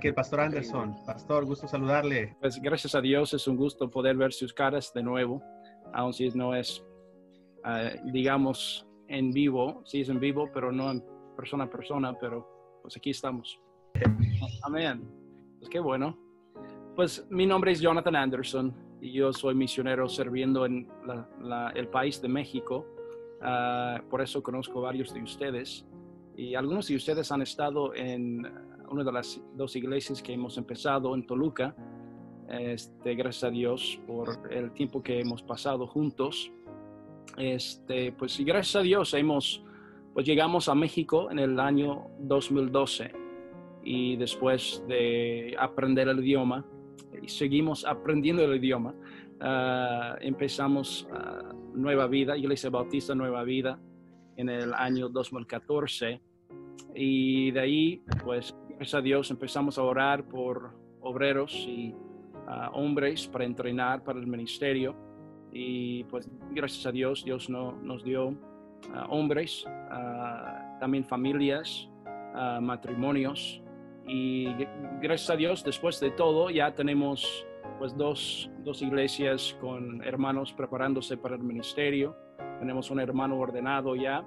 aquí el pastor Anderson. Pastor, gusto saludarle. Pues gracias a Dios es un gusto poder ver sus caras de nuevo, aun si no es, ah, digamos, en vivo, sí es en vivo, pero no en persona a persona, pero pues aquí estamos. Amén. Pues qué bueno. Pues mi nombre es Jonathan Anderson y yo soy misionero sirviendo en el país de México. Ah, por eso conozco varios de ustedes y algunos de ustedes han estado en una de las dos iglesias que hemos empezado en Toluca. Este, gracias a Dios por el tiempo que hemos pasado juntos. Este, pues y gracias a Dios hemos, pues llegamos a México en el año 2012 y después de aprender el idioma y seguimos aprendiendo el idioma, ah, empezamos uh, Nueva Vida, Iglesia Bautista Nueva Vida en el año 2014 y de ahí pues gracias a Dios empezamos a orar por obreros y ah, hombres para entrenar para el ministerio y pues gracias a Dios, Dios no, nos dio ah, hombres, ah, también familias, matrimonios. Y gracias a Dios, después de todo, ya tenemos pues dos, dos iglesias con hermanos preparándose para el ministerio. Tenemos un hermano ordenado ya.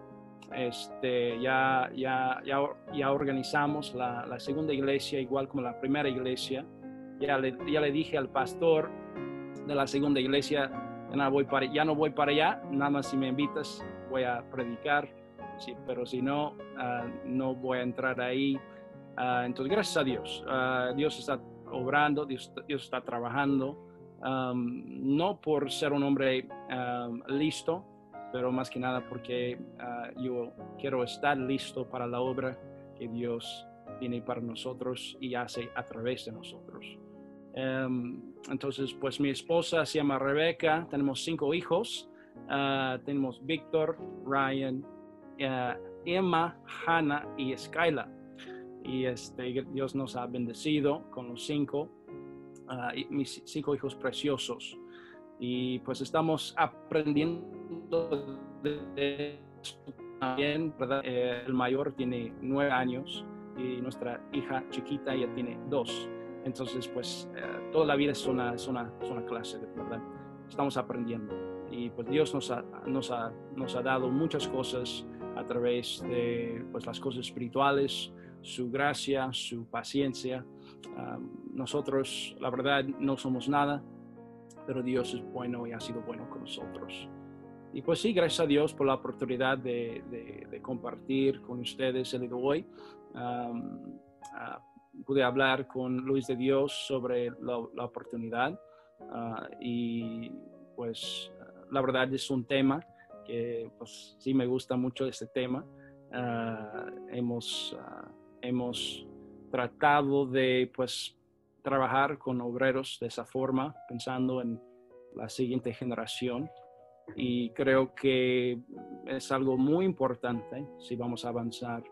Este, ya, ya, ya, ya organizamos la, segunda iglesia igual como la primera iglesia. Ya le, ya le dije al pastor de la segunda iglesia, ya no voy para, allá, nada más si me invitas voy a predicar, sí, pero si no, uh, no voy a entrar ahí. Uh, entonces, gracias a Dios, uh, Dios está obrando, Dios, Dios está trabajando, no por ser un hombre listo, pero más que nada porque yo quiero estar listo para la obra que Dios tiene para nosotros y hace a través de nosotros. Em, entonces, pues mi esposa se llama Rebeca, tenemos cinco hijos, ah, tenemos Víctor, Ryan, eh, Emma, Hannah y Skyla. Y este, Dios nos ha bendecido con los cinco, mis cinco hijos preciosos. Y pues estamos aprendiendo de, también, ¿verdad? Eh, el mayor tiene nueve años y nuestra hija chiquita ya tiene dos. Entonces, pues eh, toda la vida es una, es una, es una clase, ¿verdad? Estamos aprendiendo. Y pues Dios nos ha, nos ha, nos ha dado muchas cosas a través de pues, las cosas espirituales, su gracia, su paciencia. nosotros, la verdad, no somos nada, pero Dios es bueno y ha sido bueno con nosotros. Y pues sí, gracias a Dios por la oportunidad de, de, compartir con ustedes el día de hoy pude hablar con Luis de Dios sobre la, oportunidad ah, y pues la verdad es un tema que pues sí me gusta mucho este tema. Ah, hemos, hemos tratado de pues trabajar con obreros de esa forma, pensando en la siguiente generación y creo que es algo muy importante si vamos a avanzar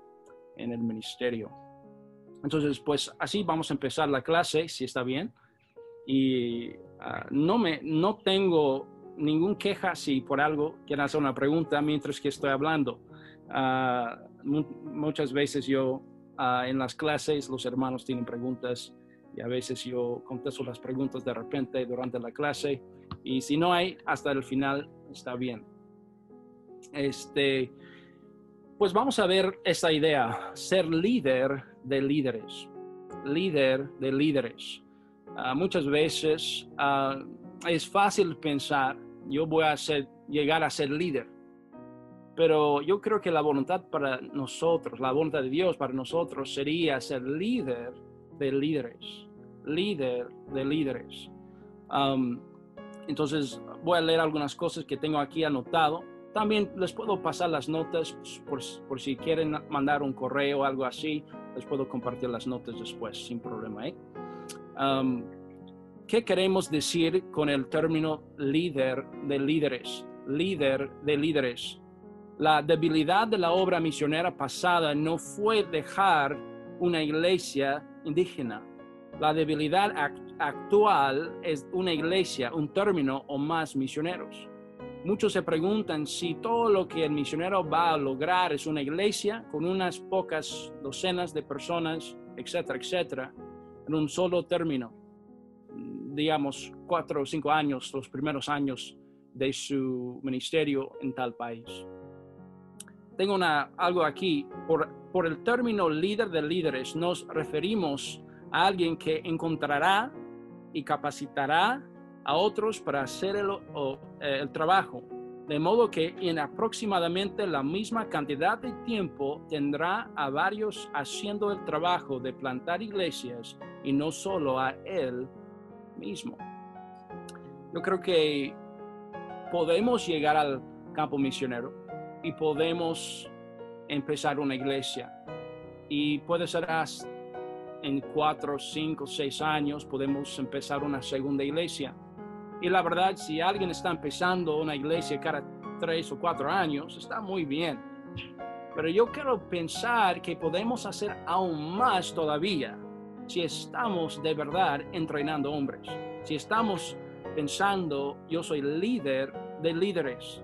en el ministerio. Entonces, pues así vamos a empezar la clase, si está bien. Y ah, no, me, no tengo ningún queja si por algo quieren hacer una pregunta mientras que estoy hablando. Ah, muchas veces yo ah, en las clases los hermanos tienen preguntas y a veces yo contesto las preguntas de repente durante la clase y si no hay hasta el final está bien. Este, pues vamos a ver esta idea, ser líder de líderes, líder de líderes. Ah, muchas veces ah, es fácil pensar, yo voy a ser, llegar a ser líder, pero yo creo que la voluntad para nosotros, la voluntad de Dios para nosotros sería ser líder de líderes, líder de líderes. entonces voy a leer algunas cosas que tengo aquí anotado también les puedo pasar las notas por, si quieren mandar un correo o algo así. Les puedo compartir las notas después sin problema. ¿eh? ¿Qué queremos decir con el término líder de líderes? Líder de líderes. La debilidad de la obra misionera pasada no fue dejar una iglesia indígena. La debilidad actual es una iglesia, un término o más misioneros. Muchos se preguntan si todo lo que el misionero va a lograr es una iglesia con unas pocas docenas de personas, etcétera, etcétera. en un solo término, digamos, cuatro o cinco años, los primeros años de su ministerio en tal país. Tengo una, algo aquí, por, por el término líder de líderes nos referimos a alguien que encontrará y capacitará a otros para hacer el, eh, el trabajo, de modo que en aproximadamente la misma cantidad de tiempo tendrá a varios haciendo el trabajo de plantar iglesias y no solo a él mismo. Yo creo que podemos llegar al campo misionero y podemos empezar una iglesia. Y puede ser en cuatro, cinco, seis años podemos empezar una segunda iglesia. Y la verdad, si alguien está empezando una iglesia cada tres o cuatro años, está muy bien. Pero yo quiero pensar que podemos hacer aún más todavía si estamos de verdad entrenando hombres. Si estamos pensando, yo soy líder de líderes.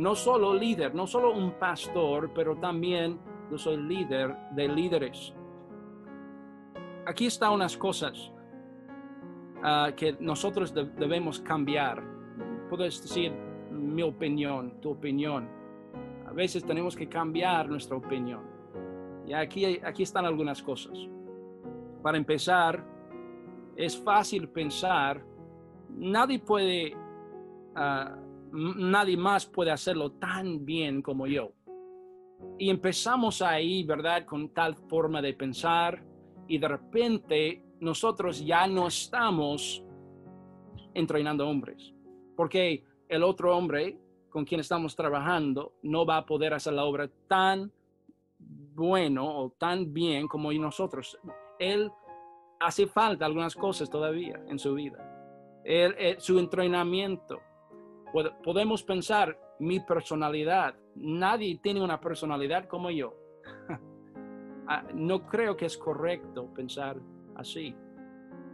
No solo líder, no solo un pastor, pero también yo soy líder de líderes. Aquí están unas cosas ah, que nosotros debemos cambiar. Puedes decir mi opinión, tu opinión. A veces tenemos que cambiar nuestra opinión. Y aquí, aquí están algunas cosas. Para empezar, es fácil pensar, nadie puede ah, nadie más puede hacerlo tan bien como yo. Y empezamos ahí, ¿verdad? Con tal forma de pensar y de repente nosotros ya no estamos entrenando hombres, porque el otro hombre con quien estamos trabajando no va a poder hacer la obra tan bueno o tan bien como nosotros. Él hace falta algunas cosas todavía en su vida. Eh, su entrenamiento, podemos pensar mi personalidad. Nadie tiene una personalidad como yo. Ah, no creo que es correcto pensar así.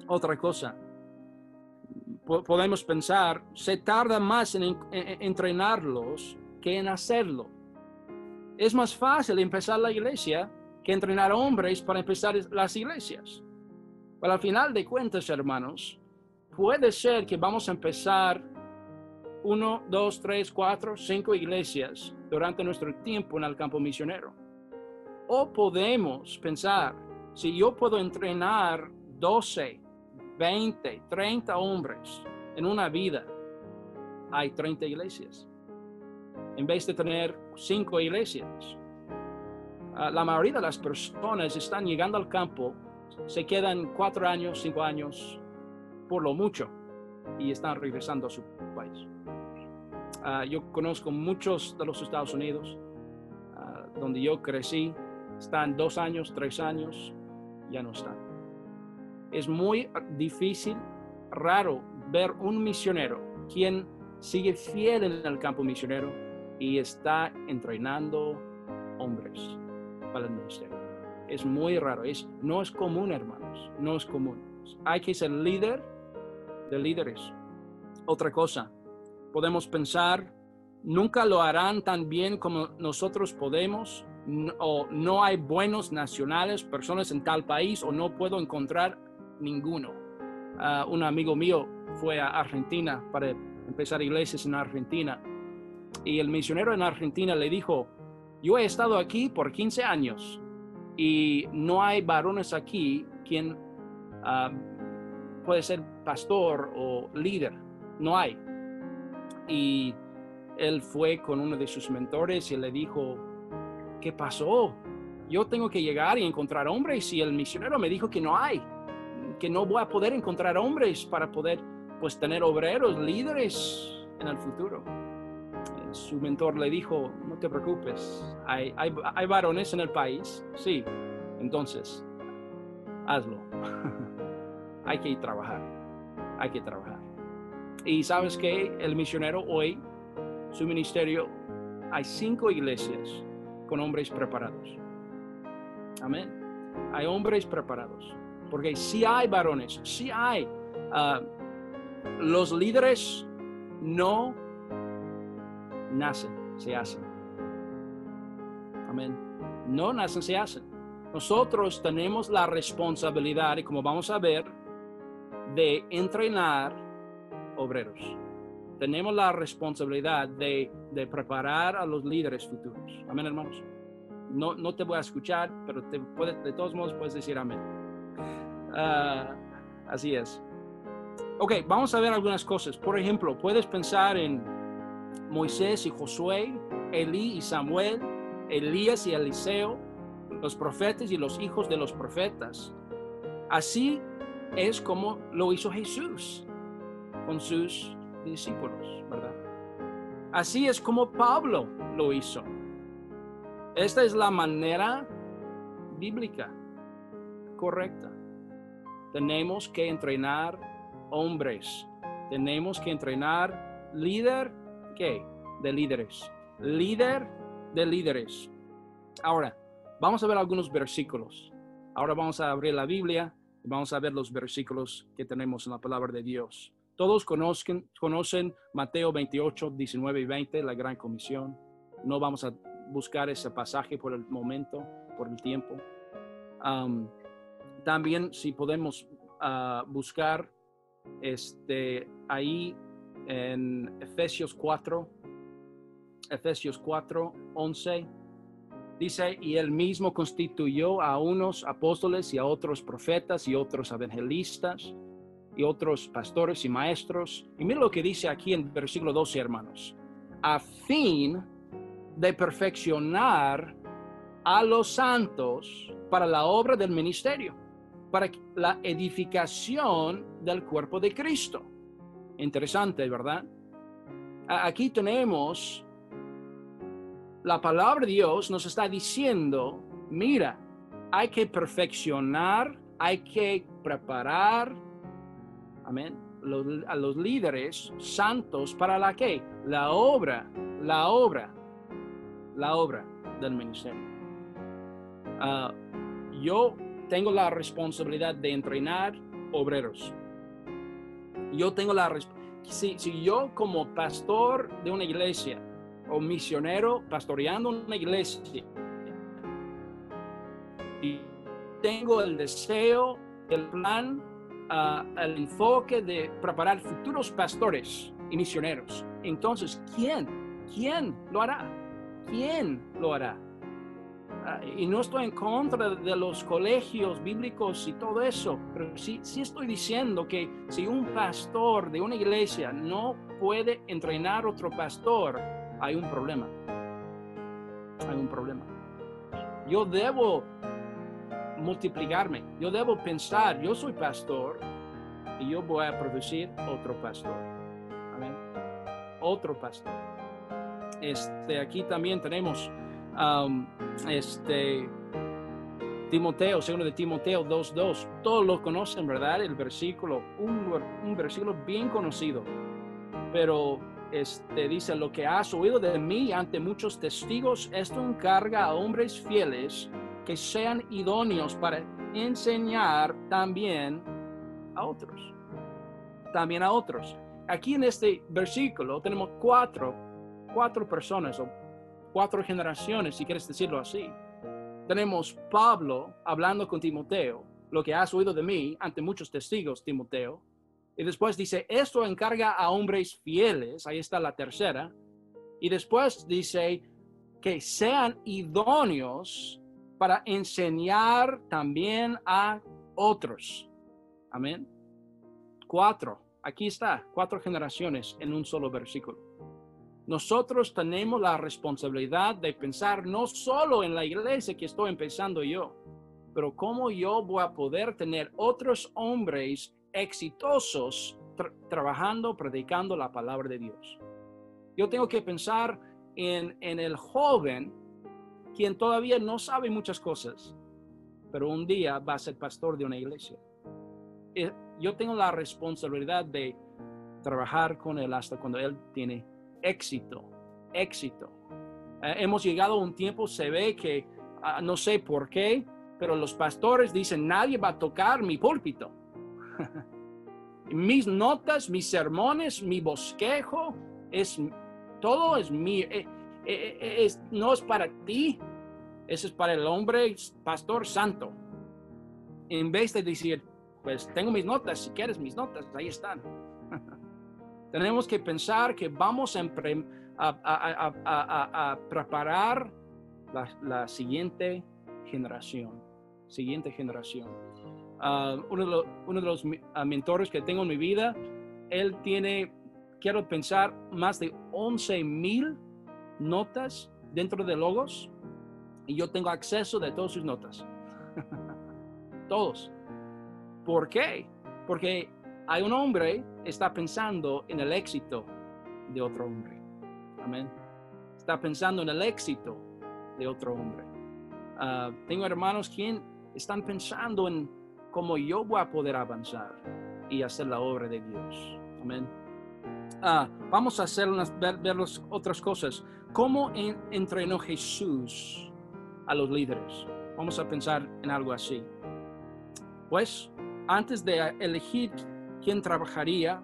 Otra cosa, podemos pensar, se tarda más en, entrenarlos que en hacerlo. Es más fácil empezar la iglesia que entrenar hombres para empezar las iglesias. Pero al final de cuentas, hermanos, puede ser que vamos a empezar uno, dos, tres, cuatro, cinco iglesias durante nuestro tiempo en el campo misionero. O podemos pensar, si yo puedo entrenar 12, 20, 30 hombres en una vida, hay 30 iglesias. En vez de tener cinco iglesias. Ah, la mayoría de las personas están llegando al campo, se quedan cuatro años, cinco años, por lo mucho, y están regresando a su país. Ah, yo conozco muchos de los Estados Unidos, ah, donde yo crecí, están dos años, tres años, ya no están. Es muy difícil, raro ver un misionero quien sigue fiel en el campo misionero y está entrenando hombres para el ministerio. Es muy raro, es, no es común, hermanos, no es común. Hay que ser líder de líderes. Otra cosa, podemos pensar, nunca lo harán tan bien como nosotros podemos, o no hay buenos nacionales, personas en tal país, o no puedo encontrar ninguno. Ah, un amigo mío fue a Argentina para empezar iglesias en Argentina, y el misionero en Argentina le dijo, yo he estado aquí por 15 años y no hay varones aquí quien ah, puede ser pastor o líder, no hay. Y él fue con uno de sus mentores y le dijo, ¿qué pasó? Yo tengo que llegar y encontrar hombres y el misionero me dijo que no hay, que no voy a poder encontrar hombres para poder pues tener obreros, líderes en el futuro. Su mentor le dijo, no te preocupes, hay, hay, hay varones en el país, sí, entonces, hazlo. hay que trabajar, hay que trabajar. Y sabes que el misionero hoy, su ministerio, hay cinco iglesias con hombres preparados. Amén. Hay hombres preparados. Porque si hay varones, si hay ah, los líderes no nacen, se hacen. Amén. No nacen, se hacen. nosotros tenemos la responsabilidad, y como vamos a ver, de entrenar obreros. Tenemos la responsabilidad de, de preparar a los líderes futuros. Amén, hermanos. No, no te voy a escuchar, pero te de todos modos puedes decir amén. Ah, así es. Ok, vamos a ver algunas cosas. Por ejemplo, puedes pensar en Moisés y Josué, Elí y Samuel, Elías y Eliseo, los profetas y los hijos de los profetas. Así es como lo hizo Jesús con sus discípulos, ¿verdad? Así es como Pablo lo hizo. Esta es la manera bíblica correcta. Tenemos que entrenar hombres. Tenemos que entrenar líder, ¿qué? De líderes. Líder de líderes. Ahora, vamos a ver algunos versículos. Ahora vamos a abrir la Biblia y vamos a ver los versículos que tenemos en la palabra de Dios. Todos conocen, conocen Mateo 28, 19 y 20, la gran comisión. No vamos a buscar ese pasaje por el momento, por el tiempo. también si podemos ah, buscar este, ahí en Efesios 4, Efesios 4, 11, dice, y él mismo constituyó a unos apóstoles y a otros profetas y otros evangelistas y otros pastores y maestros. Y mira lo que dice aquí en versículo 12, hermanos, a fin de perfeccionar a los santos para la obra del ministerio para la edificación del cuerpo de Cristo. Interesante, ¿verdad? Aquí tenemos la palabra de Dios nos está diciendo, mira, hay que perfeccionar, hay que preparar, amén, a los líderes santos para la que? La obra, la obra, la obra del ministerio. Ah, yo tengo la responsabilidad de entrenar obreros. Yo tengo la si, si yo como pastor de una iglesia o misionero pastoreando una iglesia y tengo el deseo, el plan, ah, el enfoque de preparar futuros pastores y misioneros, entonces, ¿quién? ¿Quién lo hará? ¿Quién lo hará? Ah, y no estoy en contra de los colegios bíblicos y todo eso, pero sí, sí estoy diciendo que si un pastor de una iglesia no puede entrenar otro pastor, hay un problema. Hay un problema. Yo debo multiplicarme, yo debo pensar, yo soy pastor y yo voy a producir otro pastor. Otro pastor. Este, aquí también tenemos este, Timoteo, segundo de Timoteo 2.2, todos lo conocen, ¿verdad? El versículo, un, versículo bien conocido, pero este, dice, lo que has oído de mí ante muchos testigos, esto encarga a hombres fieles que sean idóneos para enseñar también a otros. También a otros. Aquí en este versículo tenemos cuatro, cuatro personas o cuatro generaciones, si quieres decirlo así. Tenemos Pablo hablando con Timoteo, lo que has oído de mí ante muchos testigos, Timoteo. Y después dice, esto encarga a hombres fieles, ahí está la tercera. Y después dice que sean idóneos para enseñar también a otros. Amén. Cuatro, aquí está, cuatro generaciones en un solo versículo. Nosotros tenemos la responsabilidad de pensar no solo en la iglesia que estoy empezando yo, pero cómo yo voy a poder tener otros hombres exitosos trabajando, predicando la palabra de Dios. Yo tengo que pensar en, en el joven quien todavía no sabe muchas cosas, pero un día va a ser pastor de una iglesia. Eh, yo tengo la responsabilidad de trabajar con él hasta cuando él tiene éxito, éxito. Eh, hemos llegado a un tiempo, se ve que, ah, no sé por qué, pero los pastores dicen, nadie va a tocar mi púlpito. mis notas, mis sermones, mi bosquejo, es, todo es mío, eh, es, no es para ti. Ese es para el hombre pastor santo. En vez de decir, pues tengo mis notas, si quieres mis notas, ahí están. Tenemos que pensar que vamos a, a, preparar la, siguiente generación. Siguiente generación. Ah, uno, de los, ah, mentores que tengo en mi vida, él tiene, quiero pensar, más de 11 mil notas dentro de Logos y yo tengo acceso de todas sus notas. Todos. ¿Por qué? Porque hay un hombre que está pensando en el éxito de otro hombre. Amén. Está pensando en el éxito de otro hombre. Ah, tengo hermanos quien están pensando en cómo yo voy a poder avanzar y hacer la obra de Dios. Amén. Ah, vamos a hacer unas, ver, otras cosas. ¿Cómo entrenó Jesús a los líderes? Vamos a pensar en algo así. Pues antes de elegir quién trabajaría,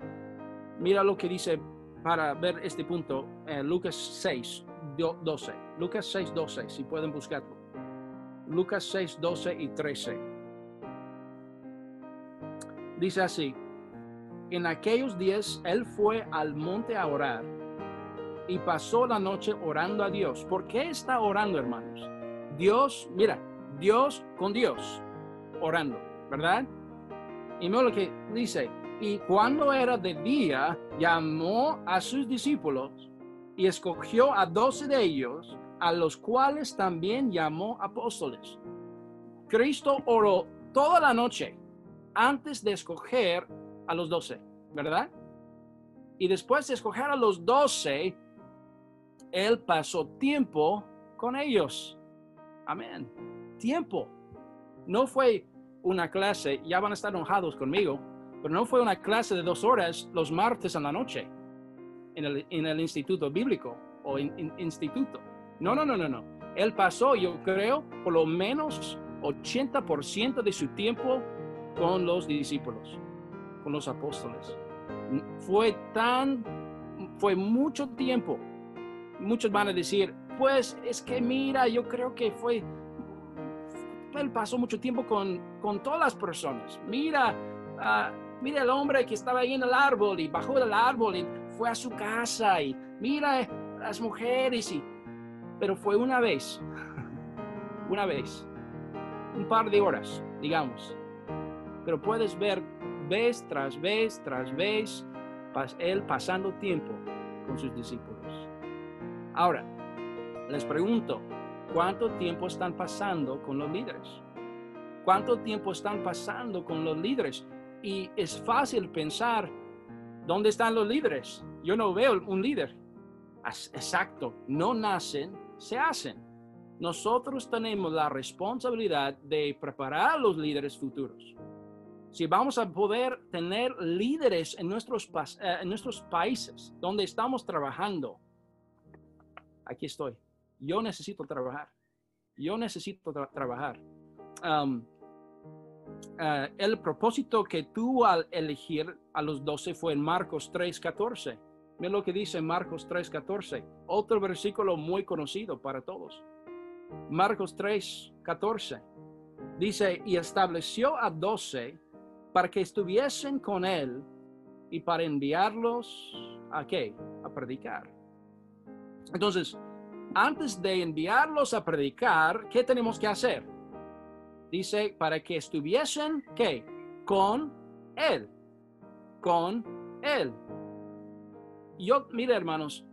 mira lo que dice para ver este punto, en Lucas 6, 12. Lucas 6, 12, si pueden buscarlo. Lucas 6, 12 y 13. Dice así, en aquellos días él fue al monte a orar y pasó la noche orando a Dios. ¿Por qué está orando, hermanos? Dios, mira, Dios con Dios, orando, ¿verdad? Y mira lo que dice, y cuando era de día, llamó a sus discípulos y escogió a doce de ellos, a los cuales también llamó apóstoles. Cristo oró toda la noche antes de escoger a los doce, ¿verdad? Y después de escoger a los doce, Él pasó tiempo con ellos. Amén. Tiempo. No fue una clase, ya van a estar enojados conmigo, pero no fue una clase de dos horas los martes en la noche en el, instituto bíblico o instituto. No, no, no, no, no. Él pasó, yo creo, por lo menos 80% de su tiempo con los discípulos, con los apóstoles. Fue tan, fue mucho tiempo. Muchos van a decir, pues es que mira, yo creo que fue él pasó mucho tiempo con, con todas las personas. Mira, uh, mira el hombre que estaba ahí en el árbol y bajó del árbol y fue a su casa y mira las mujeres y... Pero fue una vez, una vez, un par de horas, digamos. Pero puedes ver vez tras vez tras vez él pasando tiempo con sus discípulos. Ahora, les pregunto, ¿Cuánto tiempo están pasando con los líderes? ¿Cuánto tiempo están pasando con los líderes? Y es fácil pensar, ¿dónde están los líderes? Yo no veo un líder. Exacto, no nacen, se hacen. Nosotros tenemos la responsabilidad de preparar a los líderes futuros. Si vamos a poder tener líderes en nuestros, eh, en nuestros países donde estamos trabajando, aquí estoy yo necesito trabajar. Yo necesito trabajar. Um, uh, el propósito que tuvo al elegir a los doce fue en Marcos 3:14. Mira lo que dice Marcos 3:14. Otro versículo muy conocido para todos. Marcos 3:14. Dice, y estableció a doce para que estuviesen con él y para enviarlos a qué? A predicar. Entonces, antes de enviarlos a predicar, ¿qué tenemos que hacer? Dice, para que estuviesen, ¿qué? Con Él. Con Él. Yo, mire hermanos,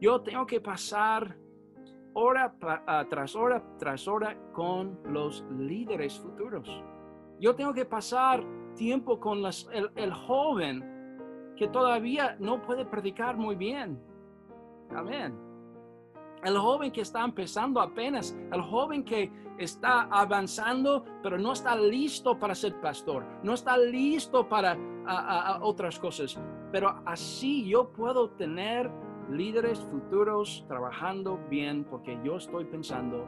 yo tengo que pasar hora ah, tras hora tras hora con los líderes futuros. Yo tengo que pasar tiempo con el, joven que todavía no puede predicar muy bien. Amén el joven que está empezando apenas, el joven que está avanzando, pero no está listo para ser pastor, no está listo para otras cosas. Pero así yo puedo tener líderes futuros trabajando bien porque yo estoy pensando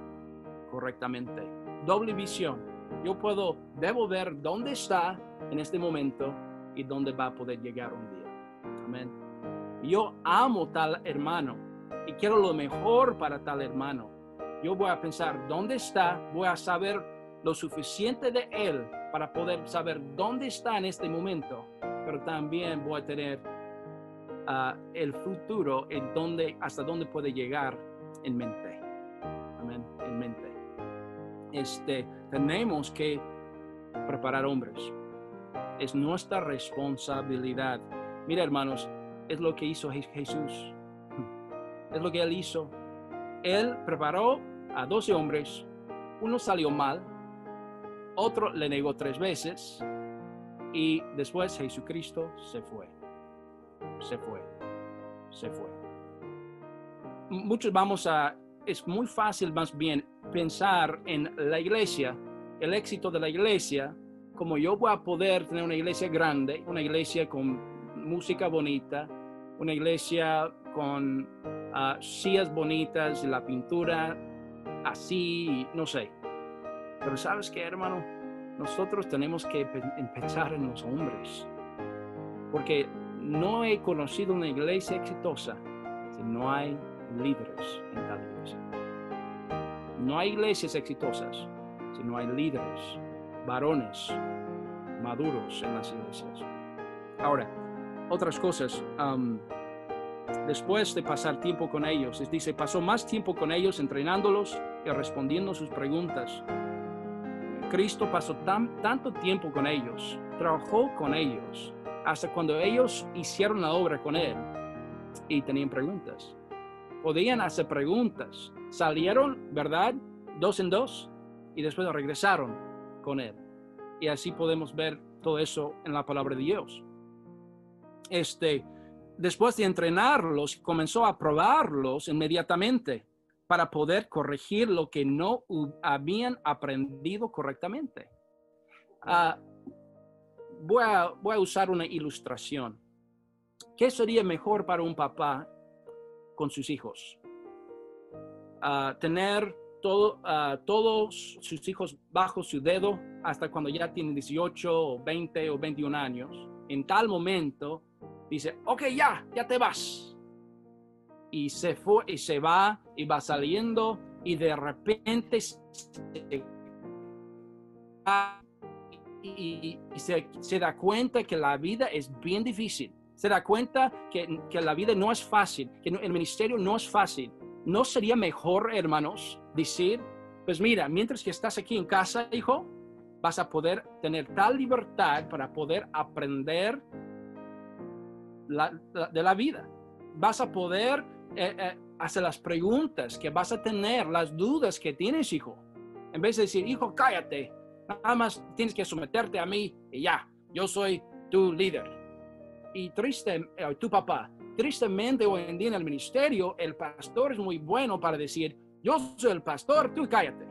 correctamente. Doble visión. Yo puedo, debo ver dónde está en este momento y dónde va a poder llegar un día. Amén. Yo amo tal hermano y quiero lo mejor para tal hermano. yo voy a pensar dónde está, voy a saber lo suficiente de Él para poder saber dónde está en este momento, pero también voy a tener ah, el futuro en dónde, hasta dónde puede llegar en mente. Amén, en mente. Este, tenemos que preparar hombres. Es nuestra responsabilidad. Mira, hermanos, es lo que hizo Jesús. Es lo que él hizo. Él preparó a 12 hombres. Uno salió mal, otro le negó tres veces y después Jesucristo se fue. Se fue. Se fue. Muchos vamos a, es muy fácil más bien pensar en la iglesia, el éxito de la iglesia, como yo voy a poder tener una iglesia grande, una iglesia con música bonita, una iglesia con uh, sillas bonitas, la pintura así, no sé. Pero sabes qué, hermano, nosotros tenemos que empezar en los hombres, porque no he conocido una iglesia exitosa si no hay líderes en tal iglesia. No hay iglesias exitosas si no hay líderes, varones maduros en las iglesias. Ahora, otras cosas. después de pasar tiempo con ellos, es dice, pasó más tiempo con ellos entrenándolos y respondiendo sus preguntas. Cristo pasó tan, tanto tiempo con ellos, trabajó con ellos, hasta cuando ellos hicieron la obra con Él y tenían preguntas. Podían hacer preguntas. Salieron, ¿verdad? Dos en dos y después regresaron con Él. Y así podemos ver todo eso en la palabra de Dios este, después de entrenarlos, comenzó a probarlos inmediatamente para poder corregir lo que no habían aprendido correctamente. Ah, voy, a, voy, a, usar una ilustración. ¿Qué sería mejor para un papá con sus hijos? Ah, tener todo, uh, todos sus hijos bajo su dedo hasta cuando ya tienen 18 o 20 o 21 años. En tal momento dice, ok, ya, ya te vas. Y se fue y se va y va saliendo y de repente y, se, da cuenta que la vida es bien difícil. Se da cuenta que, la vida no es fácil, que el ministerio no es fácil. ¿No sería mejor, hermanos, decir, pues mira, mientras que estás aquí en casa, hijo, vas a poder tener tal libertad para poder aprender de la vida. Vas a poder eh, eh, hacer las preguntas que vas a tener, las dudas que tienes, hijo. En vez de decir, hijo, cállate, nada más tienes que someterte a mí y ya, yo soy tu líder. Y triste, eh, tu papá, tristemente hoy en día en el ministerio, el pastor es muy bueno para decir, yo soy el pastor, tú cállate.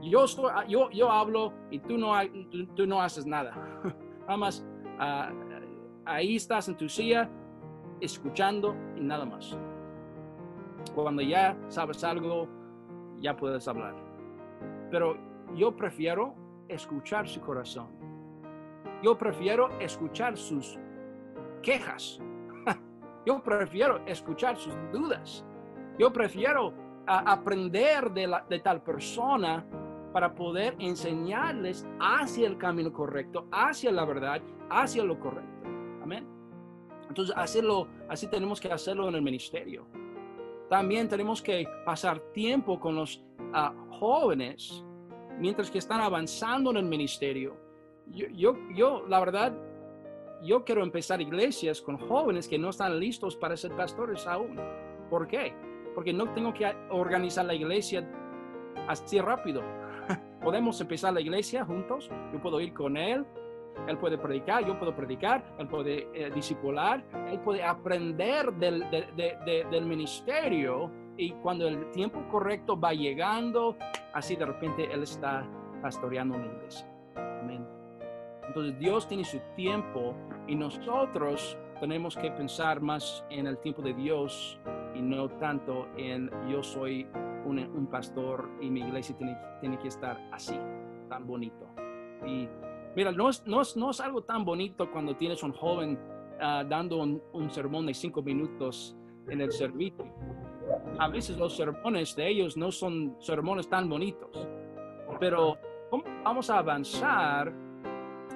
Yo, yo, yo hablo y tú no, tú, no haces nada. Nada más uh, ahí estás en tu silla escuchando y nada más. Cuando ya sabes algo, ya puedes hablar. Pero yo prefiero escuchar su corazón. Yo prefiero escuchar sus quejas. Yo prefiero escuchar sus dudas. Yo prefiero aprender de, la, de tal persona para poder enseñarles hacia el camino correcto, hacia la verdad, hacia lo correcto. Amén. Entonces, hacerlo, así tenemos que hacerlo en el ministerio. También tenemos que pasar tiempo con los ah, jóvenes mientras que están avanzando en el ministerio. Yo, yo, yo, la verdad, yo quiero empezar iglesias con jóvenes que no están listos para ser pastores aún. ¿Por qué? Porque no tengo que organizar la iglesia así rápido. Podemos empezar la iglesia juntos. Yo puedo ir con él, él puede predicar, yo puedo predicar, Él puede eh, discipular, Él puede aprender del, del ministerio y cuando el tiempo correcto va llegando, así de repente Él está pastoreando una iglesia. Amén. Entonces Dios tiene su tiempo y nosotros tenemos que pensar más en el tiempo de Dios y no tanto en yo soy un, un pastor y mi iglesia tiene, tiene que estar así, tan bonito. Y Mira, no es, no es, no es algo tan bonito cuando tienes un joven ah, dando un, sermón de cinco minutos en el servicio. a veces los sermones de ellos no son sermones tan bonitos. Pero ¿cómo vamos a avanzar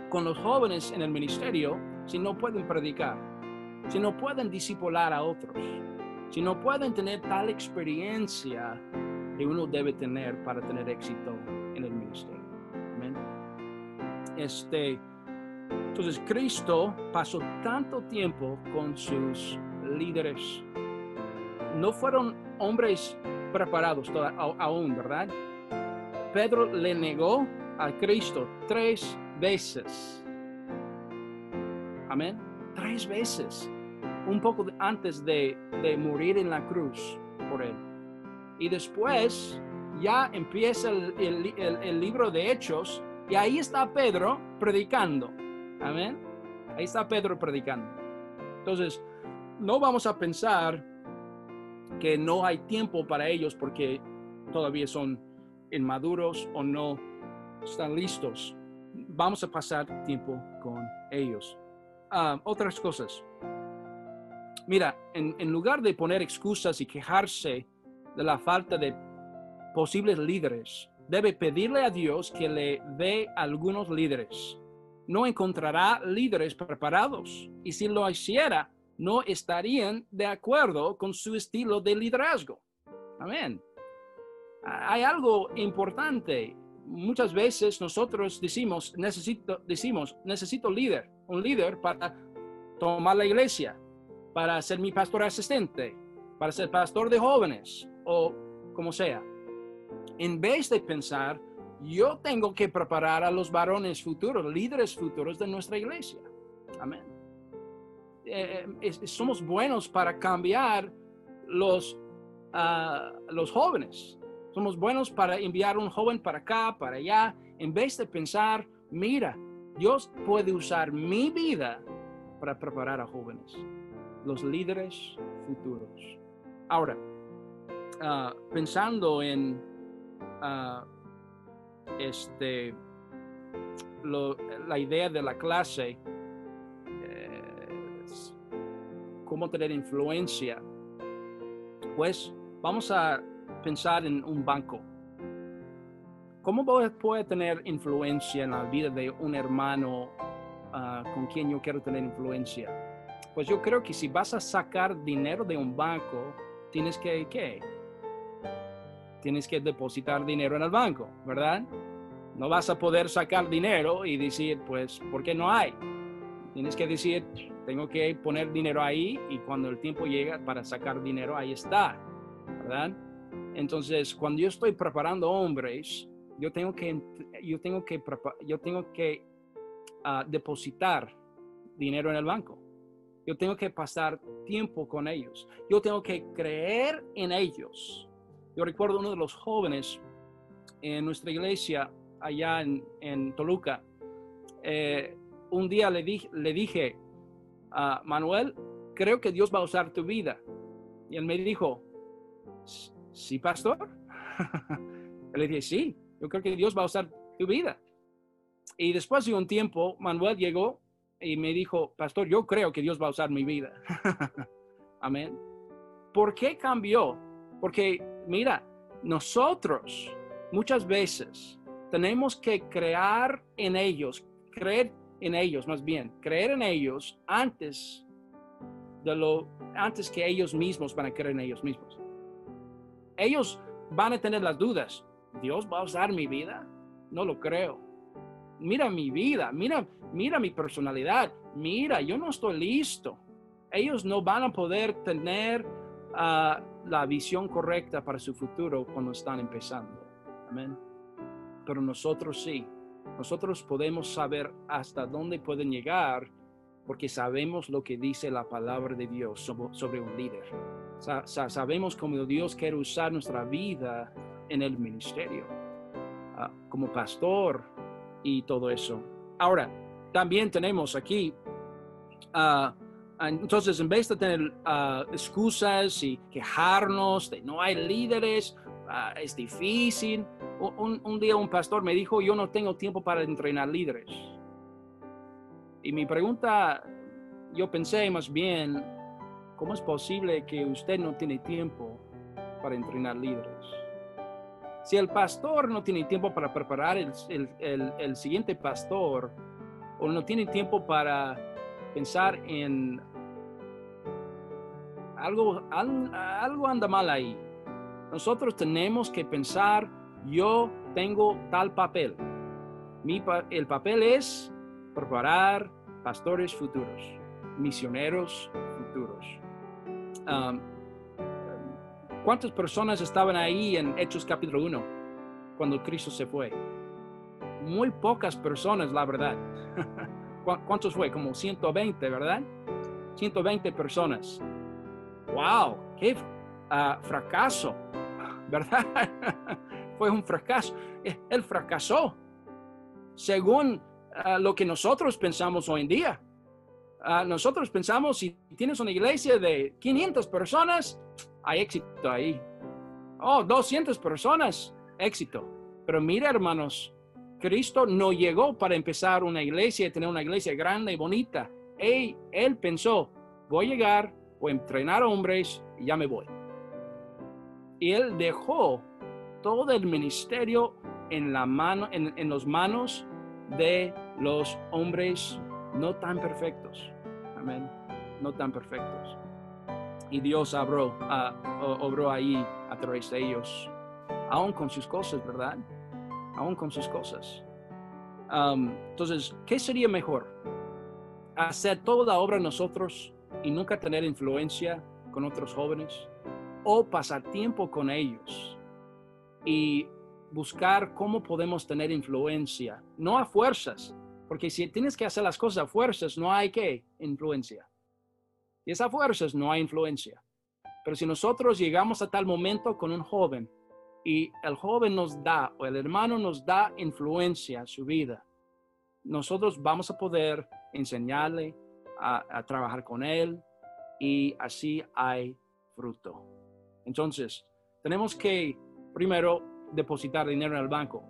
con los jóvenes en el ministerio si no pueden predicar? Si no pueden discipular a otros? Si no pueden tener tal experiencia que uno debe tener para tener éxito en el ministerio. Amén. Este, entonces Cristo pasó tanto tiempo con sus líderes. No fueron hombres preparados aún, ¿verdad? Pedro le negó a Cristo tres veces. Amén. Tres veces. Un poco antes de, morir en la cruz por él. Y después ya empieza el libro de Hechos y ahí está Pedro predicando. Amén. Ahí está Pedro predicando. Entonces, no vamos a pensar que no hay tiempo para ellos porque todavía son inmaduros o no están listos. Vamos a pasar tiempo con ellos. Ah, otras cosas. Mira, en, en lugar de poner excusas y quejarse de la falta de posibles líderes, debe pedirle a Dios que le dé algunos líderes. No encontrará líderes preparados y si lo hiciera, no estarían de acuerdo con su estilo de liderazgo. Amén. Hay algo importante. Muchas veces nosotros decimos, necesito, decimos, necesito líder, un líder para tomar la iglesia, para ser mi pastor asistente, para ser pastor de jóvenes o como sea. En vez de pensar, yo tengo que preparar a los varones futuros, líderes futuros de nuestra iglesia. Amén. Eh, somos buenos para cambiar los, ah, los jóvenes. Somos buenos para enviar un joven para acá, para allá, en vez de pensar, mira, Dios puede usar mi vida para preparar a jóvenes, los líderes futuros. Ahora, ah, pensando en ah, este, la idea de la clase, cómo tener influencia, pues vamos a pensar en un banco. ¿Cómo puede tener influencia en la vida de un hermano ah, con quien yo quiero tener influencia? Pues yo creo que si vas a sacar dinero de un banco, tienes que, ¿qué? Tienes que depositar dinero en el banco, ¿verdad? No vas a poder sacar dinero y decir, pues, ¿por qué no hay? Tienes que decir, tengo que poner dinero ahí y cuando el tiempo llega para sacar dinero, ahí está, ¿verdad? Entonces, cuando yo estoy preparando hombres, yo tengo que, yo tengo que, yo tengo que ah, depositar dinero en el banco. Yo tengo que pasar tiempo con ellos. Yo tengo que creer en ellos. Yo recuerdo uno de los jóvenes en nuestra iglesia allá en, Toluca. Eh, un día le, le dije, Manuel, creo que Dios va a usar tu vida. Y él me dijo, sí, pastor. le dije, sí, yo creo que Dios va a usar tu vida. Y después de un tiempo, Manuel llegó y me dijo, pastor, yo creo que Dios va a usar mi vida. Amén. ¿Por qué cambió? Porque, mira, nosotros muchas veces tenemos que crear en ellos, creer en ellos, más bien, creer en ellos antes de lo, antes que ellos mismos van a creer en ellos mismos. Ellos van a tener las dudas. ¿Dios va a usar mi vida? No lo creo. Mira mi vida, mira, mira mi personalidad. Mira, yo no estoy listo. Ellos no van a poder tener ah, la visión correcta para su futuro cuando están empezando. Amén. Pero nosotros sí. Nosotros podemos saber hasta dónde pueden llegar porque sabemos lo que dice la palabra de Dios sobre, un líder. sabemos cómo Dios quiere usar nuestra vida en el ministerio, ah, como pastor y todo eso. Ahora, también tenemos aquí, ah, entonces en vez de tener ah, excusas y quejarnos de no hay líderes, es difícil, un, día un pastor me dijo, yo no tengo tiempo para entrenar líderes. Y mi pregunta, yo pensé más bien, ¿cómo es posible que usted no tiene tiempo para entrenar líderes. Si el pastor no tiene tiempo para preparar el, el siguiente pastor, o no tiene tiempo para pensar en algo, algo anda mal ahí. Nosotros tenemos que pensar, yo tengo tal papel. Mi, el papel es preparar pastores futuros, misioneros futuros. ¿Cuántas personas estaban ahí en Hechos capítulo 1 cuando Cristo se fue? Muy pocas personas, la verdad. ¿Cuántos fue? Como 120, ¿verdad? 120 personas. ¡Wow! ¡Qué ah, fracaso! ¿Verdad? fue un fracaso. Eh, él fracasó según lo que nosotros pensamos hoy en día. Nosotros pensamos, si tienes una iglesia de 500 personas, hay éxito ahí. Oh, 200 personas, éxito. Pero mira, hermanos, Cristo no llegó para empezar una iglesia y tener una iglesia grande y bonita. Él, pensó, voy a llegar, voy entrenar hombres y ya me voy. Y él dejó todo el ministerio en, la mano, en, en las manos de los hombres no tan perfectos. Amén. No tan perfectos. Y Dios obró, uh, obró ahí a través de ellos, aún con sus cosas, ¿verdad? Aún con sus cosas. Um, entonces, ¿qué sería mejor? ¿Hacer toda la obra nosotros y nunca tener influencia con otros jóvenes? ¿O pasar tiempo con ellos y buscar cómo podemos tener influencia? No a fuerzas, porque si tienes que hacer las cosas a fuerzas, no hay que influencia. Y esa fuerzas no hay influencia. Pero si nosotros llegamos a tal momento con un joven y el joven nos da o el hermano nos da influencia a su vida, nosotros vamos a poder enseñarle a, trabajar con él y así hay fruto. Entonces, tenemos que primero depositar dinero en el banco.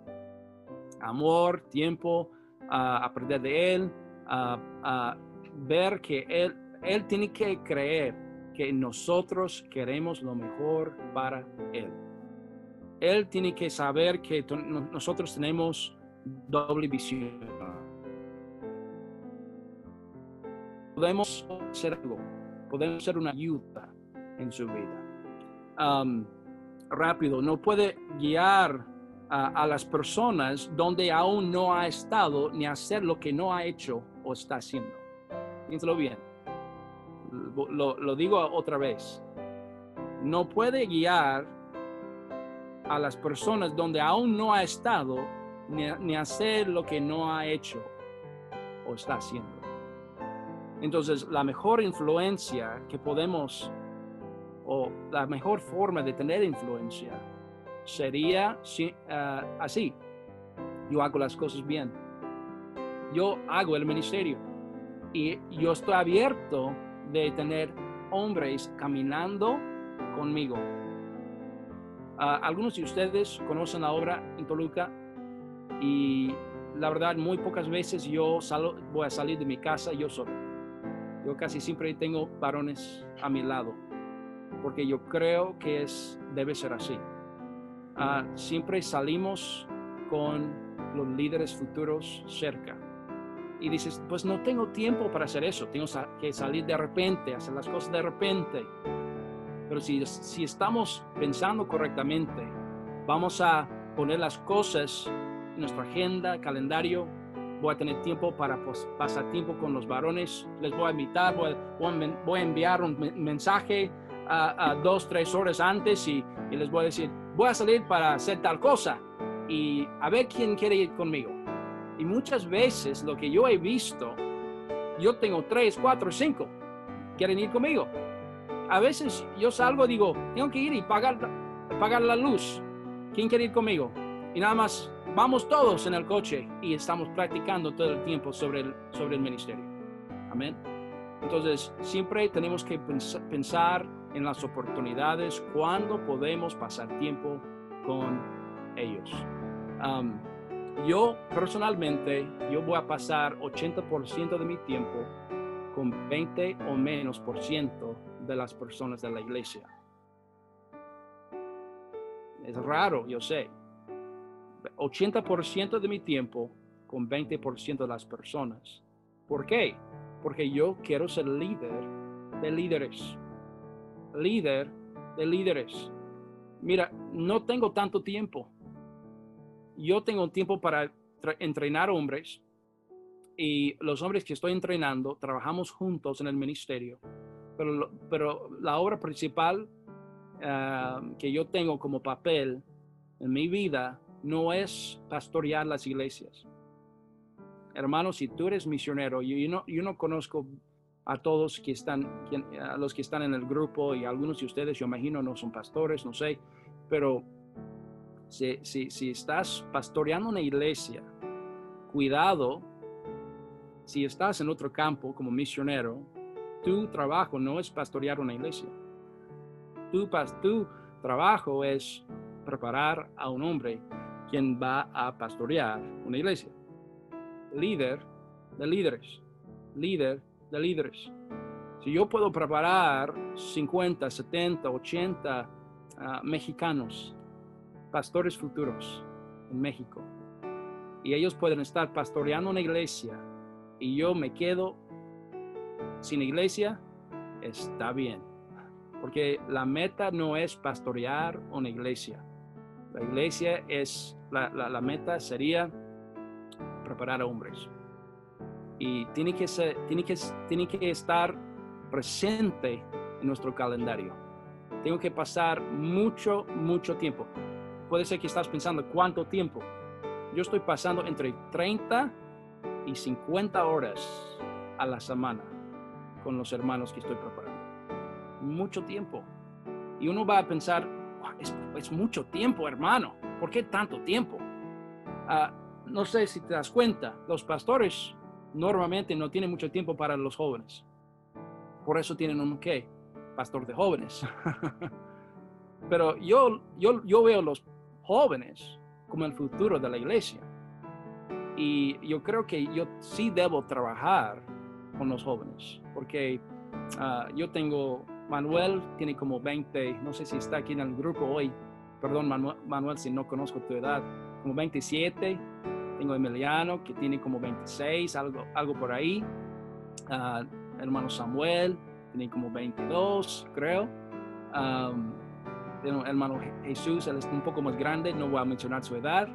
Amor, tiempo, aprender de él, ver que él, él tiene que creer que nosotros queremos lo mejor para él. Él tiene que saber que nosotros tenemos doble visión. Podemos ser algo, podemos ser una ayuda en su vida. Rápido, no puede guiar a, las personas donde aún no ha estado ni hacer lo que no ha hecho o está haciendo. Piénsalo bien. Lo, lo digo otra vez. No puede guiar a las personas donde aún no ha estado ni, hacer lo que no ha hecho o está haciendo. Entonces, la mejor influencia que podemos o la mejor forma de tener influencia sería ah, así. Yo hago las cosas bien. Yo hago el ministerio. Y yo estoy abierto de tener hombres caminando conmigo algunos de ustedes conocen la obra en Toluca y la verdad muy pocas veces yo voy a salir de mi casa yo solo. Yo casi siempre tengo varones a mi lado porque yo creo que es, debe ser así. Ah, siempre salimos con los líderes futuros cerca. Y dices, pues no tengo tiempo para hacer eso, tengo que salir de repente, hacer las cosas de repente. Pero si, si estamos pensando correctamente, vamos a poner las cosas en nuestra agenda, calendario. Voy a tener tiempo para pues, pasar tiempo con los varones. Les voy a invitar, voy, voy, a enviar un mensaje a, dos, tres horas antes y, y les voy a decir, voy a salir para hacer tal cosa y a ver quién quiere ir conmigo. Y muchas veces lo que yo he visto, yo tengo tres, cuatro, cinco, quieren ir conmigo a veces yo salgo digo, tengo que ir y pagar, pagar la luz. ¿Quién quiere ir conmigo? Y nada más, vamos todos en el coche y estamos practicando todo el tiempo sobre el, sobre el ministerio. Amén. Entonces, siempre tenemos que pensar en las oportunidades cuando podemos pasar tiempo con ellos. yo personalmente, yo voy a pasar 80% de mi tiempo con 20 o menos por ciento de las personas de la iglesia. Es raro, yo sé. 80% de mi tiempo con 20% de las personas. ¿Por qué? Porque yo quiero ser líder de líderes. Líder de líderes. Mira, no tengo tanto tiempo. Yo tengo tiempo para entrenar hombres y los hombres que estoy entrenando trabajamos juntos en el ministerio. Pero, pero la obra principal ah, que yo tengo como papel en mi vida no es pastorear las iglesias. Hermanos, si tú eres misionero, yo, no, yo no conozco a todos que están, a los que están en el grupo y algunos de ustedes, yo imagino, no son pastores, no sé, pero si, si, si estás pastoreando una iglesia, cuidado, si estás en otro campo como misionero, tu trabajo no es pastorear una iglesia. Tu, tu trabajo es preparar a un hombre quien va a pastorear una iglesia. Líder de líderes, líder de líderes. Si yo puedo preparar 50, 70, 80 mexicanos, pastores futuros en México, y ellos pueden estar pastoreando una iglesia y yo me quedo sin iglesia, está bien. Porque la meta no es pastorear una iglesia. La iglesia es, la, la, meta sería preparar a hombres. Y tiene que, ser, tiene, que, tiene que estar presente en nuestro calendario. Tengo que pasar mucho, mucho tiempo. Puede ser que estás pensando, ¿cuánto tiempo? Yo estoy pasando entre 30 y 50 horas a la semana con los hermanos que estoy preparando. Mucho tiempo. Y uno va a pensar, es, mucho tiempo, hermano. ¿Por qué tanto tiempo? Ah, no sé si te das cuenta, los pastores normalmente no tienen mucho tiempo para los jóvenes. Por eso tienen un qué? Pastor de jóvenes. Pero yo, yo, yo veo los jóvenes como el futuro de la iglesia. Y yo creo que yo sí debo trabajar con los jóvenes, porque ah, yo tengo, Manuel tiene como 20, no sé si está aquí en el grupo hoy, perdón Manuel, si no conozco tu edad, como 27, tengo Emiliano que tiene como 26, algo, algo por ahí, uh, hermano Samuel tiene como 22, creo. Hermano Jesús, él es un poco más grande, no voy a mencionar su edad,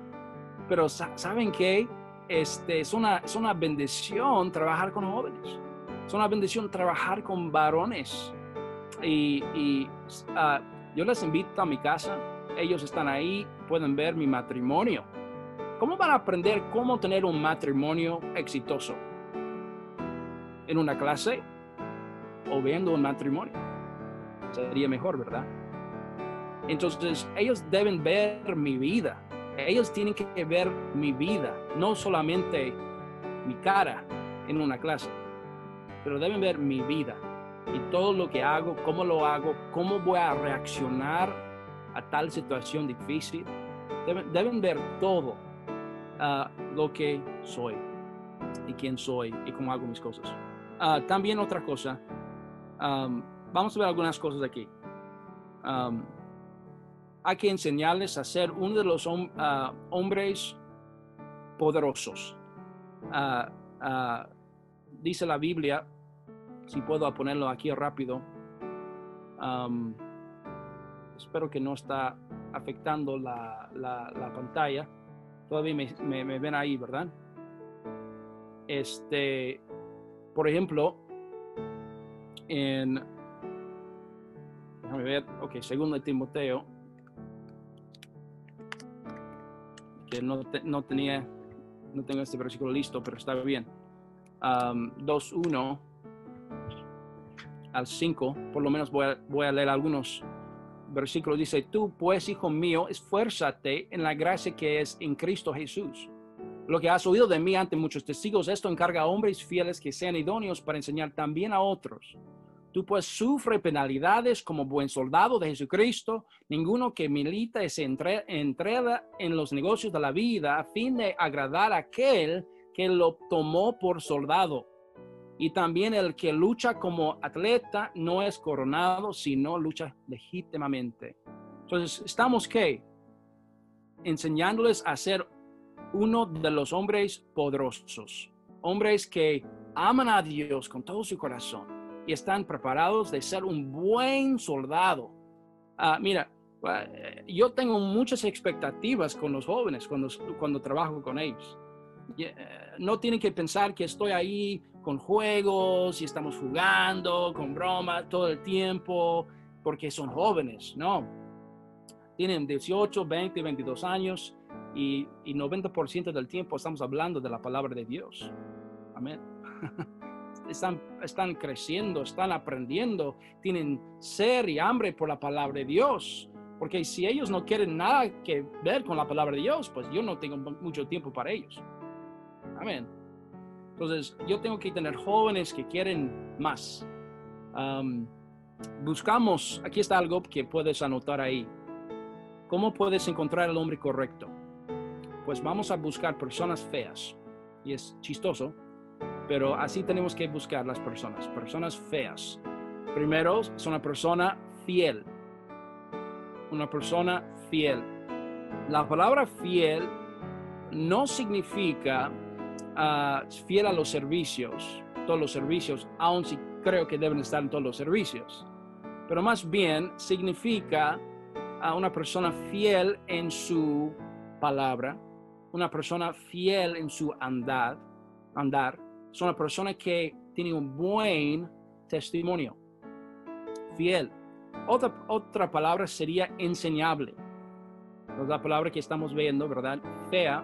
pero ¿saben qué? este, es, una, es una bendición trabajar con jóvenes. Es una bendición trabajar con varones. Y, y ah, yo les invito a mi casa. Ellos están ahí, pueden ver mi matrimonio. ¿Cómo van a aprender cómo tener un matrimonio exitoso? ¿En una clase o viendo un matrimonio? Sería mejor, ¿verdad? Entonces, ellos deben ver mi vida ellos tienen que ver mi vida, no solamente mi cara en una clase, pero deben ver mi vida y todo lo que hago, cómo lo hago, cómo voy a reaccionar a tal situación difícil. Deben, ver todo lo que soy y quién soy y cómo hago mis cosas. Ah, también otra cosa, vamos a ver algunas cosas aquí hay que enseñarles a ser uno de los ah, hombres poderosos. Ah, dice la Biblia, si puedo ponerlo aquí rápido, espero que no está afectando la, pantalla. Todavía me, me, ven ahí, ¿verdad? Este, por ejemplo, en, déjame ver, ok, segundo Timoteo, no, no tenía, no tengo este versículo listo, pero está bien. Um, 2.1 al 5, por lo menos voy a, voy a leer algunos versículos. Dice, tú pues, hijo mío, esfuérzate en la gracia que es en Cristo Jesús. Lo que has oído de mí ante muchos testigos, esto encarga a hombres fieles que sean idóneos para enseñar también a otros. Tú pues sufre penalidades como buen soldado de Jesucristo. Ninguno que milita se entrega en los negocios de la vida a fin de agradar a aquel que lo tomó por soldado. Y también el que lucha como atleta no es coronado, sino lucha legítimamente. Entonces, estamos que enseñándoles a ser uno de los hombres poderosos, hombres que aman a Dios con todo su corazón y están preparados de ser un buen soldado. Ah, mira, eh, yo tengo muchas expectativas con los jóvenes cuando, cuando trabajo con ellos. Eh, no tienen que pensar que estoy ahí con juegos y estamos jugando, con bromas todo el tiempo, porque son jóvenes, no. Tienen 18, 20, 22 años y, y 90% del tiempo estamos hablando de la palabra de Dios. Amén. Están, están creciendo, están aprendiendo, tienen ser y hambre por la palabra de Dios. Porque si ellos no quieren nada que ver con la palabra de Dios, pues yo no tengo mucho tiempo para ellos. Amén. Entonces, yo tengo que tener jóvenes que quieren más. buscamos, aquí está algo que puedes anotar ahí. ¿Cómo puedes encontrar el hombre correcto? Pues vamos a buscar personas feas. Y es chistoso, pero así tenemos que buscar las personas, personas feas. Primero, es una persona fiel. Una persona fiel. La palabra fiel no significa uh, fiel a los servicios, todos los servicios, aun si creo que deben estar en todos los servicios. Pero más bien significa a una persona fiel en su palabra, una persona fiel en su andar, andar, es una persona que tiene un buen testimonio, fiel. Otra, otra palabra sería enseñable. la palabra que estamos viendo, ¿verdad? Fea,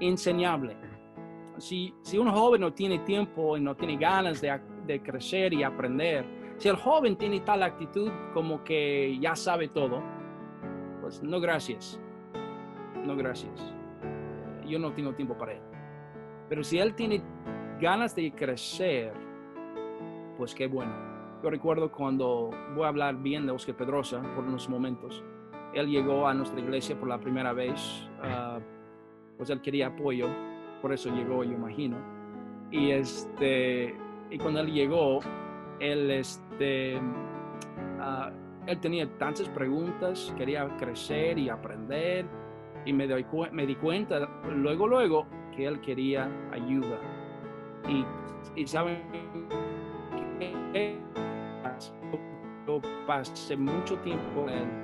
enseñable si, un joven no tiene tiempo y no tiene ganas de, de crecer y aprender, si el joven tiene tal actitud como que ya sabe todo, pues no gracias, no gracias. Eh, yo no tengo tiempo para él. Pero si él tiene ganas de crecer, pues qué bueno. Yo recuerdo cuando voy a hablar bien de Oscar Pedrosa por unos momentos. Él llegó a nuestra iglesia por la primera vez, ah, pues él quería apoyo por eso llegó, yo imagino. Y este, y cuando él llegó, él este, uh, él tenía tantas preguntas, quería crecer y aprender, y me, doy, me di cuenta luego, luego, que él quería ayuda. Y, y saben, yo pasé mucho tiempo él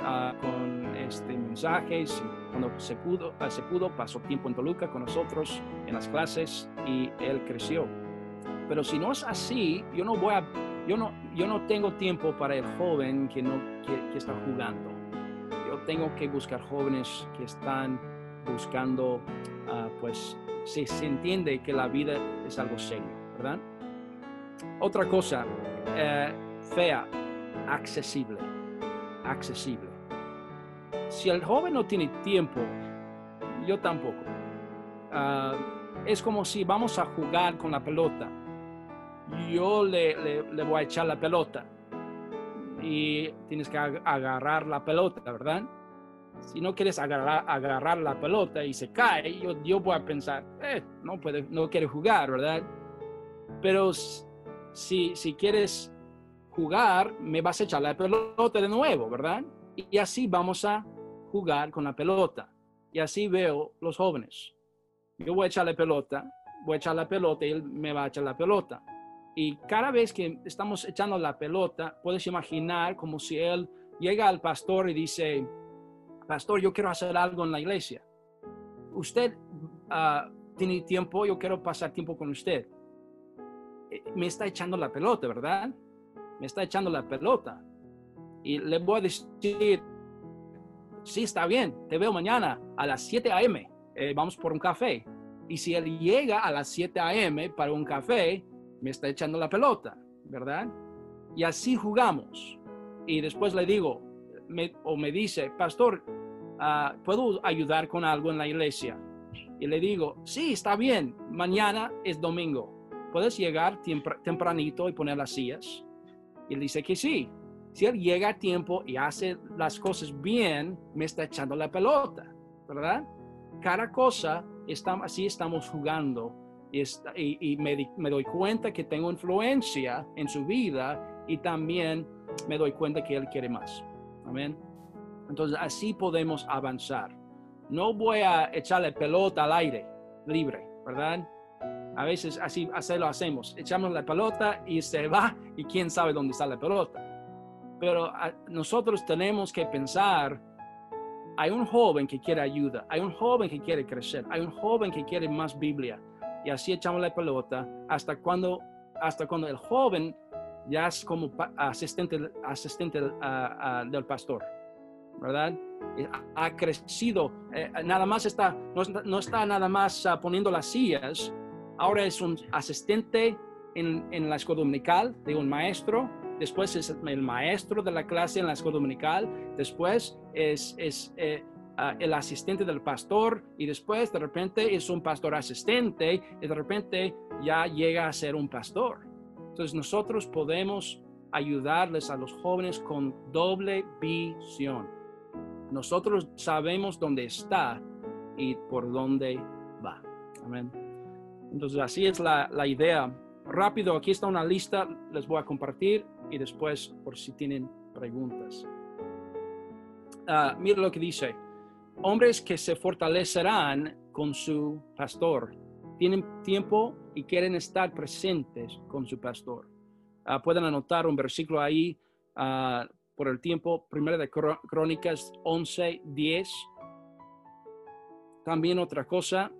Ah, con este, mensajes. Cuando se pudo, ah, se pudo, pasó tiempo en Toluca con nosotros en las clases y él creció. Pero si no es así, yo no voy a, yo no, yo no tengo tiempo para el joven que no que, está jugando. Yo tengo que buscar jóvenes que están buscando, uh, pues, si se entiende que la vida es algo serio, ¿verdad? Otra cosa, eh, fea, accesible accesible. Si el joven no tiene tiempo, yo tampoco. Ah, es como si vamos a jugar con la pelota. Yo le, le, voy a echar la pelota y tienes que agarrar la pelota, ¿verdad? Si no quieres agarrar, agarrar la pelota y se cae, yo, yo voy a pensar, eh, no, puede, no quiere jugar, ¿verdad? Pero si, si quieres jugar, me vas a echar la pelota de nuevo, ¿verdad? Y así vamos a jugar con la pelota. Y así veo los jóvenes. Yo voy a echar la pelota, voy a echar la pelota y él me va a echar la pelota. Y cada vez que estamos echando la pelota, puedes imaginar como si él llega al pastor y dice, pastor, yo quiero hacer algo en la iglesia. Usted ah, tiene tiempo, yo quiero pasar tiempo con usted. Eh, me está echando la pelota, ¿verdad? Me está echando la pelota. Y le voy a decir, sí, está bien, te veo mañana a las 7 a.m., eh, vamos por un café. Y si él llega a las 7 a.m. para un café, me está echando la pelota, ¿verdad? Y así jugamos. Y después le digo, o me dice, pastor, ah, ¿puedo ayudar con algo en la iglesia? Y le digo, sí, está bien, mañana es domingo. ¿Puedes llegar tempranito y poner las sillas? Y él dice que sí. Si él llega a tiempo y hace las cosas bien, me está echando la pelota, ¿verdad? Cada cosa, está, así estamos jugando y, me, me doy cuenta que tengo influencia en su vida y también me doy cuenta que él quiere más. Amén. Entonces así podemos avanzar. no voy a echarle pelota al aire libre, ¿verdad? A veces así, así lo hacemos. Echamos la pelota y se va y quién sabe dónde está la pelota. Pero ah, nosotros tenemos que pensar, hay un joven que quiere ayuda, hay un joven que quiere crecer, hay un joven que quiere más Biblia. Y así echamos la pelota hasta cuando, hasta cuando el joven ya es como asistente, asistente ah, ah, del pastor, ¿verdad? Ha crecido, eh, nada más está, no, está nada más poniendo las sillas, ahora es un asistente en, en, la escuela dominical de un maestro, después es el maestro de la clase en la escuela dominical, después es, es eh, ah, el asistente del pastor y después de repente es un pastor asistente y de repente ya llega a ser un pastor. Entonces nosotros podemos ayudarles a los jóvenes con doble visión. Nosotros sabemos dónde está y por dónde va. Amén. Entonces así es la, idea. Rápido, aquí está una lista, les voy a compartir y después por si tienen preguntas. Uh, mira lo que dice. Hombres que se fortalecerán con su pastor. Tienen tiempo y quieren estar presentes con su pastor. Ah, pueden anotar un versículo ahí ah, por el tiempo. Primera de Crónicas 11, 10. También otra cosa,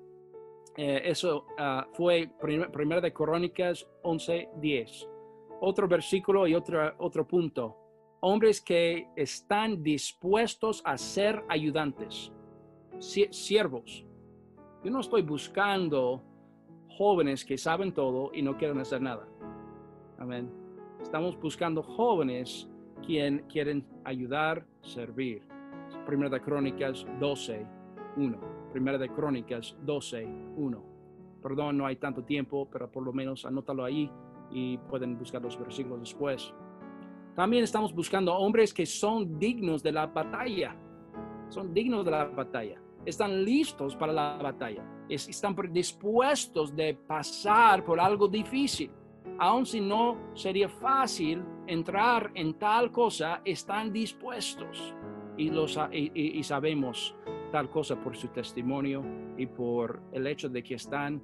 eh, eso uh, fue Primera de Crónicas 11, 10. Otro versículo y otro, otro punto. Hombres que están dispuestos a ser ayudantes, siervos. Yo no estoy buscando jóvenes que saben todo y no quieren hacer nada. Amén. Estamos buscando jóvenes quien quieren ayudar, servir. Primera de Crónicas 12, 1. Primera de Crónicas 12, 1. Perdón, no hay tanto tiempo, pero por lo menos anótalo ahí y pueden buscar los versículos después. También estamos buscando hombres que son dignos de la batalla. Son dignos de la batalla. Están listos para la batalla. Están dispuestos de pasar por algo difícil. Aun si no sería fácil entrar en tal cosa, están dispuestos. Y, los, y sabemos cosa por su testimonio y por el hecho de que están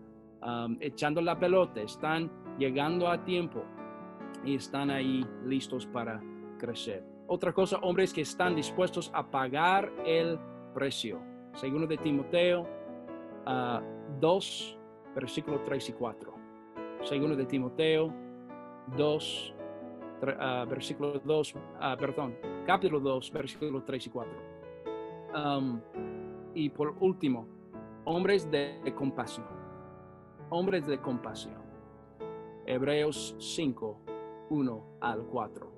echando la pelota, están llegando a tiempo y están ahí listos para crecer. Otra cosa, hombres que están dispuestos a pagar el precio. Segundo de Timoteo 2, uh, versículo 3 y 4. Segundo de Timoteo 2, uh, versículo 2, uh, perdón, capítulo 2, versículo 3 y 4. Um, y por último, hombres de compasión. Hombres de compasión. Hebreos 5, 1 al 4.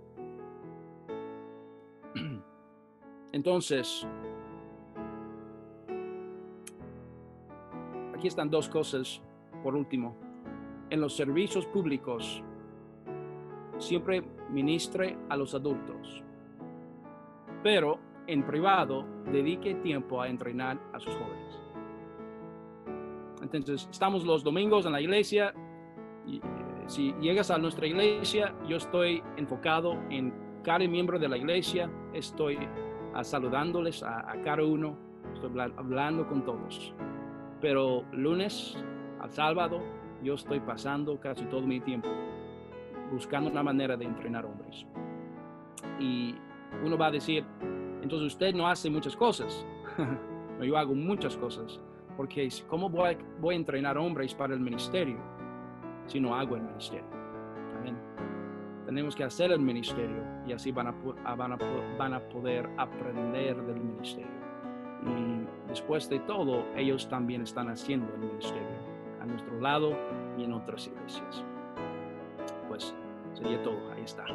Entonces, aquí están dos cosas. Por último, en los servicios públicos, siempre ministre a los adultos. Pero en privado, dedique tiempo a entrenar a sus jóvenes. Entonces, estamos los domingos en la iglesia. Eh, si llegas a nuestra iglesia, yo estoy enfocado en cada miembro de la iglesia. Estoy ah, saludándoles a, cada uno. Estoy hablando con todos. Pero lunes al sábado, yo estoy pasando casi todo mi tiempo buscando una manera de entrenar hombres. Y uno va a decir, entonces usted no hace muchas cosas. yo hago muchas cosas. Porque ¿cómo voy, voy a entrenar hombres para el ministerio si no hago el ministerio? Tenemos que hacer el ministerio y así van a, van, a, van a poder aprender del ministerio. Y después de todo, ellos también están haciendo el ministerio a nuestro lado y en otras iglesias. Pues sería todo. Ahí está.